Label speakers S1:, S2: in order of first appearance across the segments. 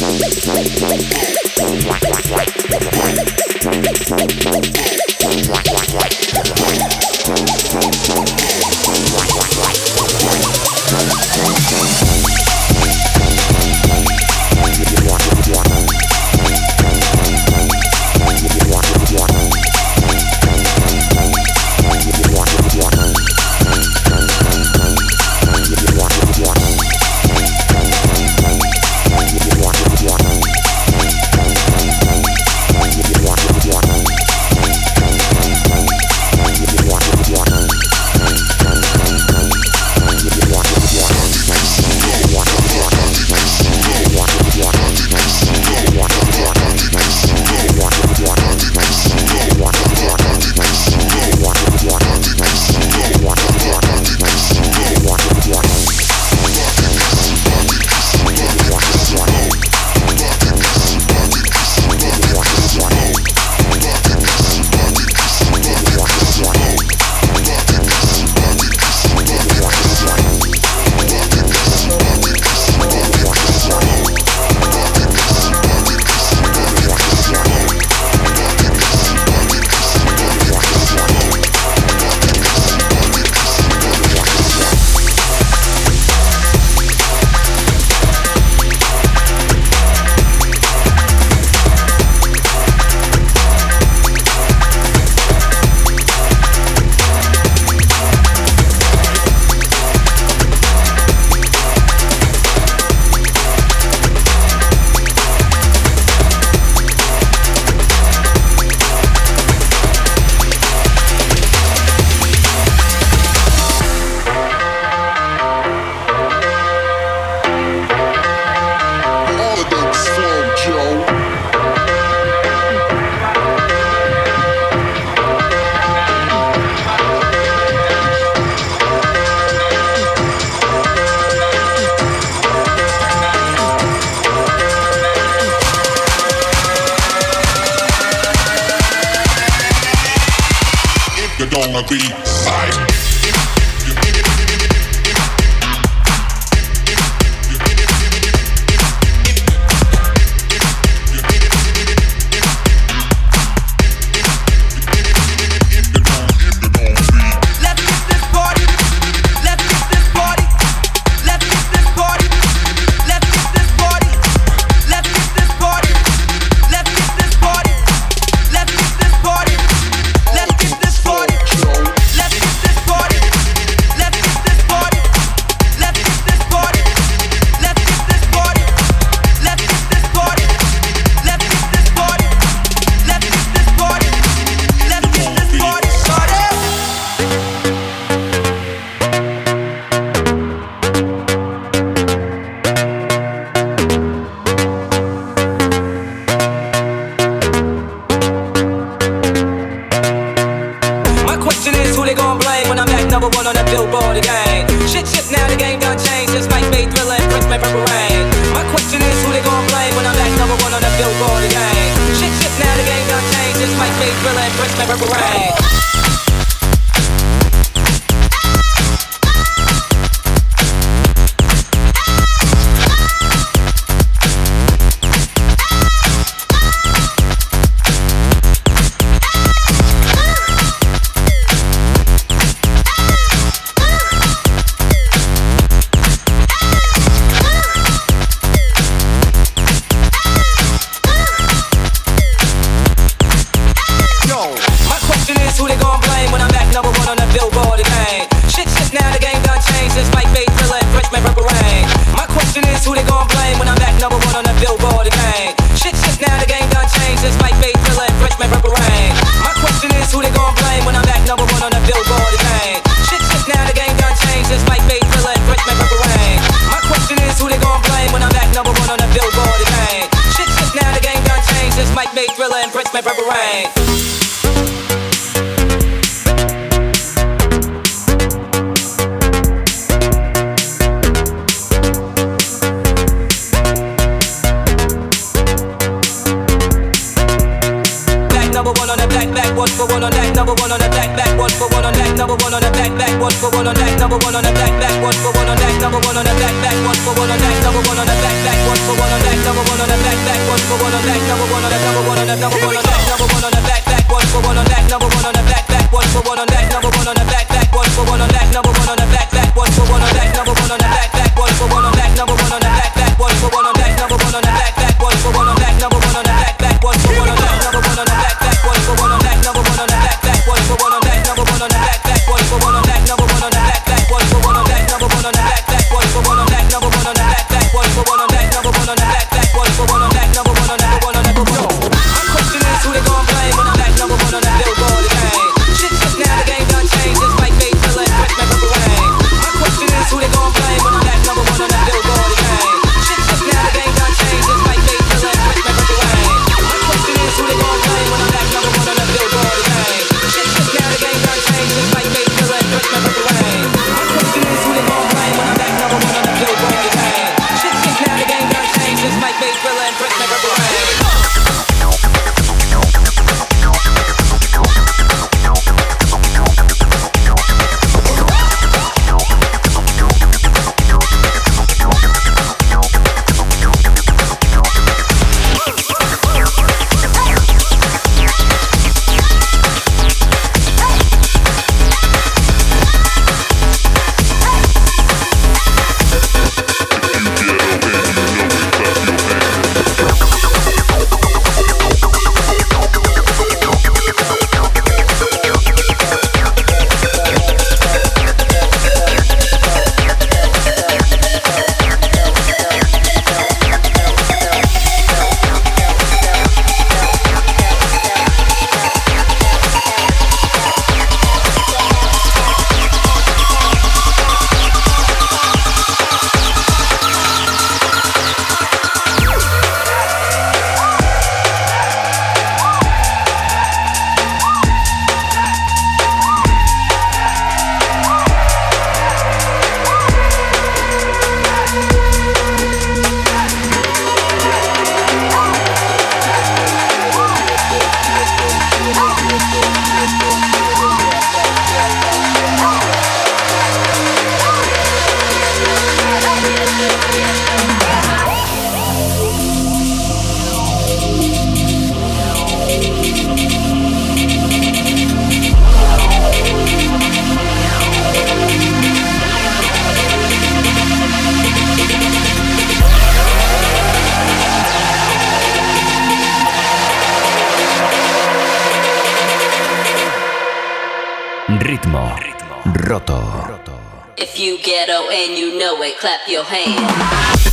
S1: Thank you. And you know it, clap your hands.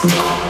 S2: Thank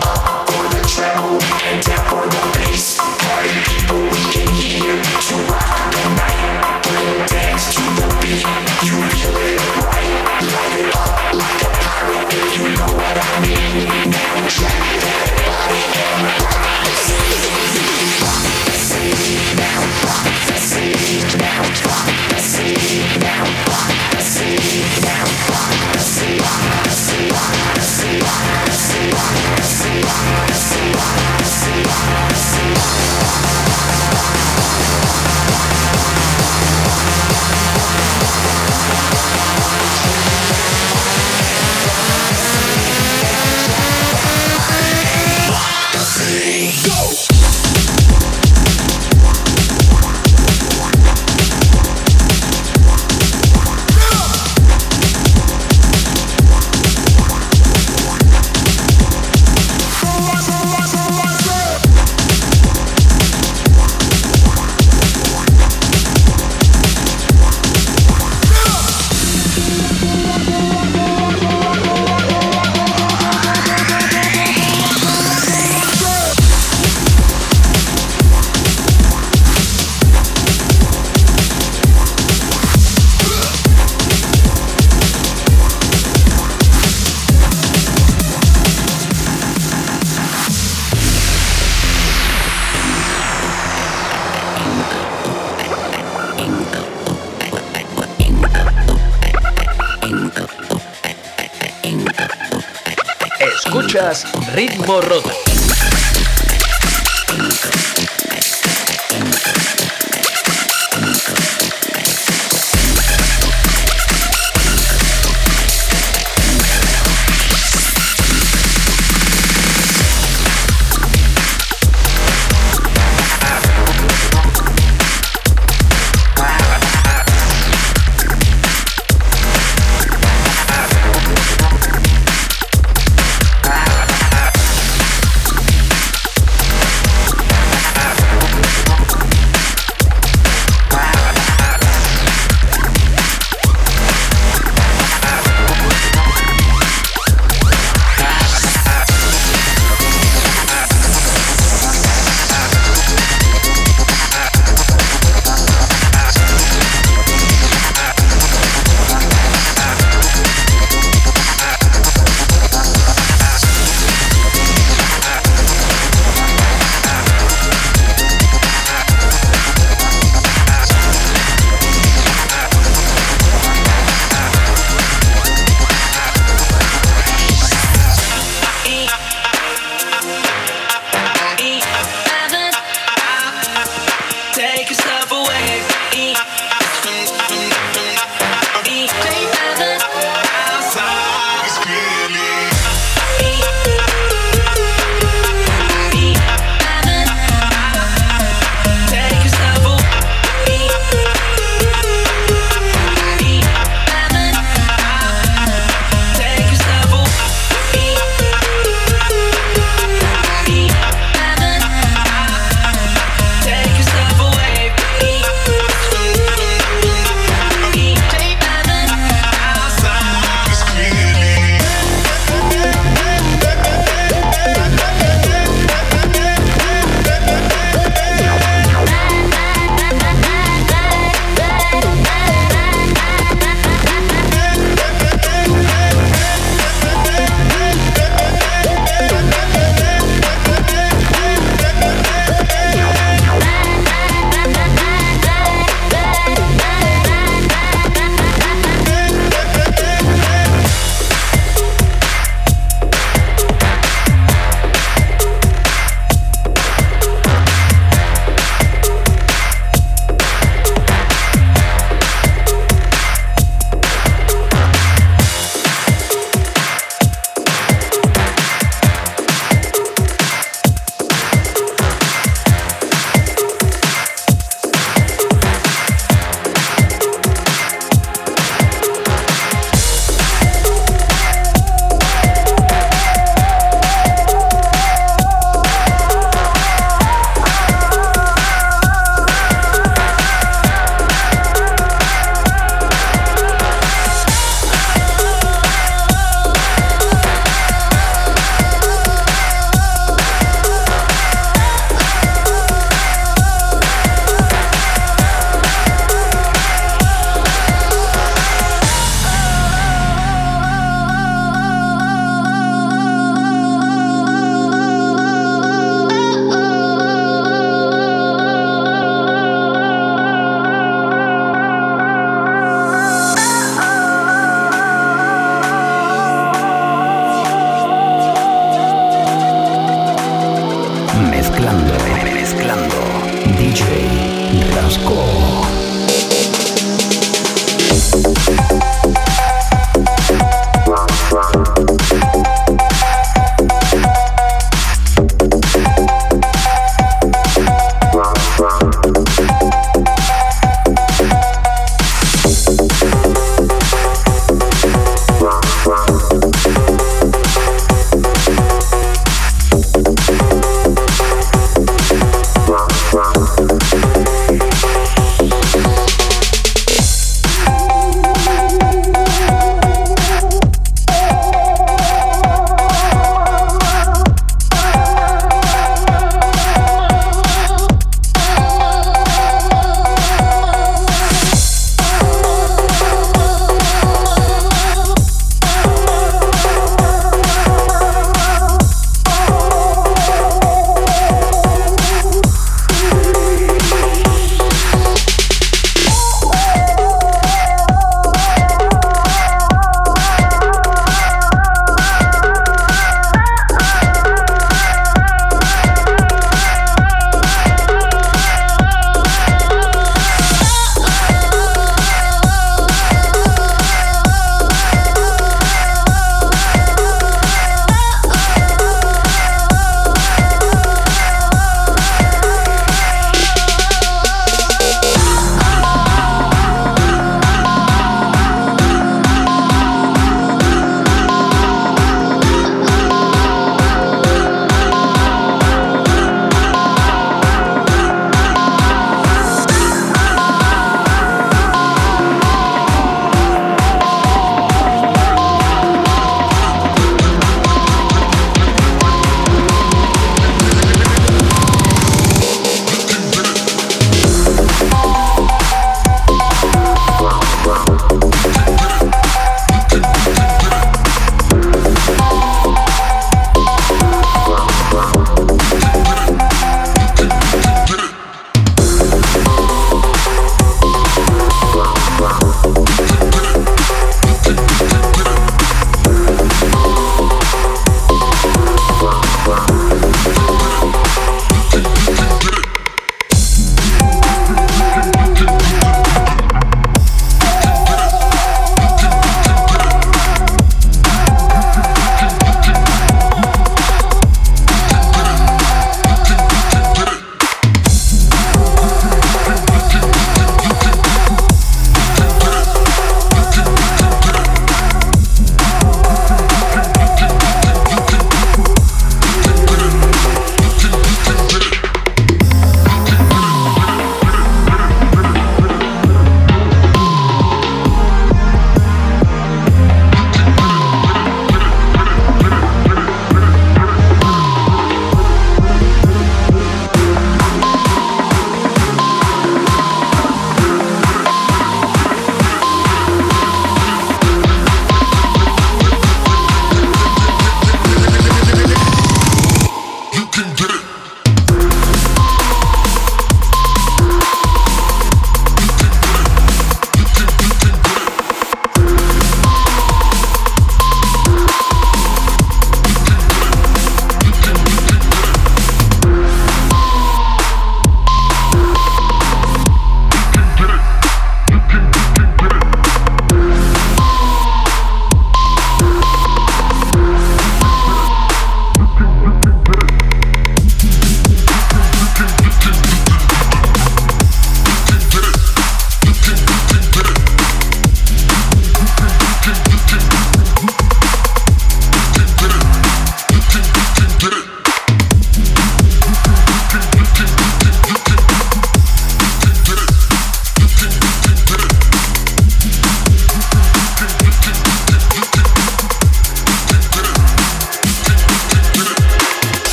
S2: Ritmo Rota.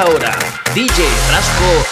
S2: Ahora djrasco.com.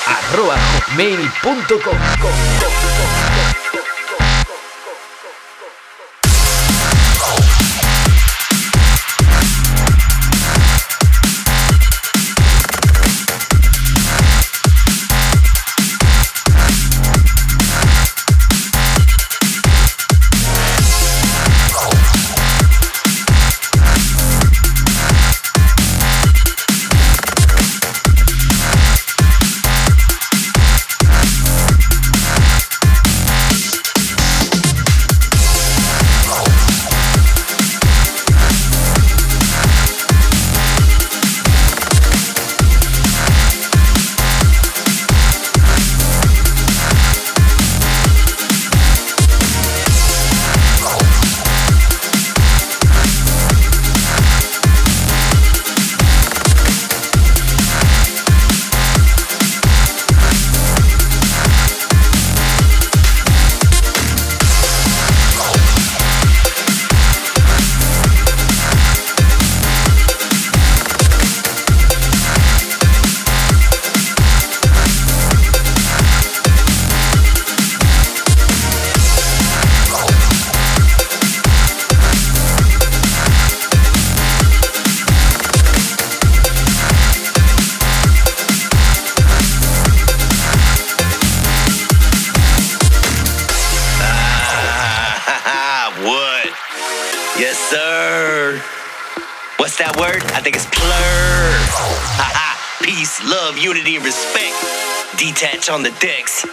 S3: Scotch on the dicks.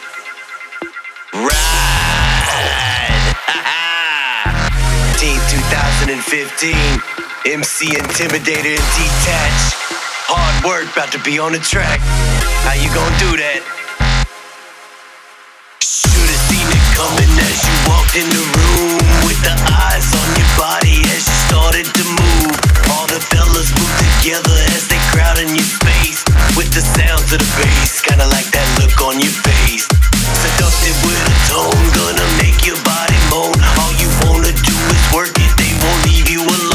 S3: Ride! Team 2015. MC Intimidator, and detached. Hard work about to be on the track. How you gonna do that? Should've seen it coming as you walked in the room. With the eyes on your body as you started to move. All the fellas moved together as they smile in your face with the sounds of the bass. Kinda like that look on your face. Seductive with a tone, gonna make your body moan. All you wanna do is work it, they won't leave you alone.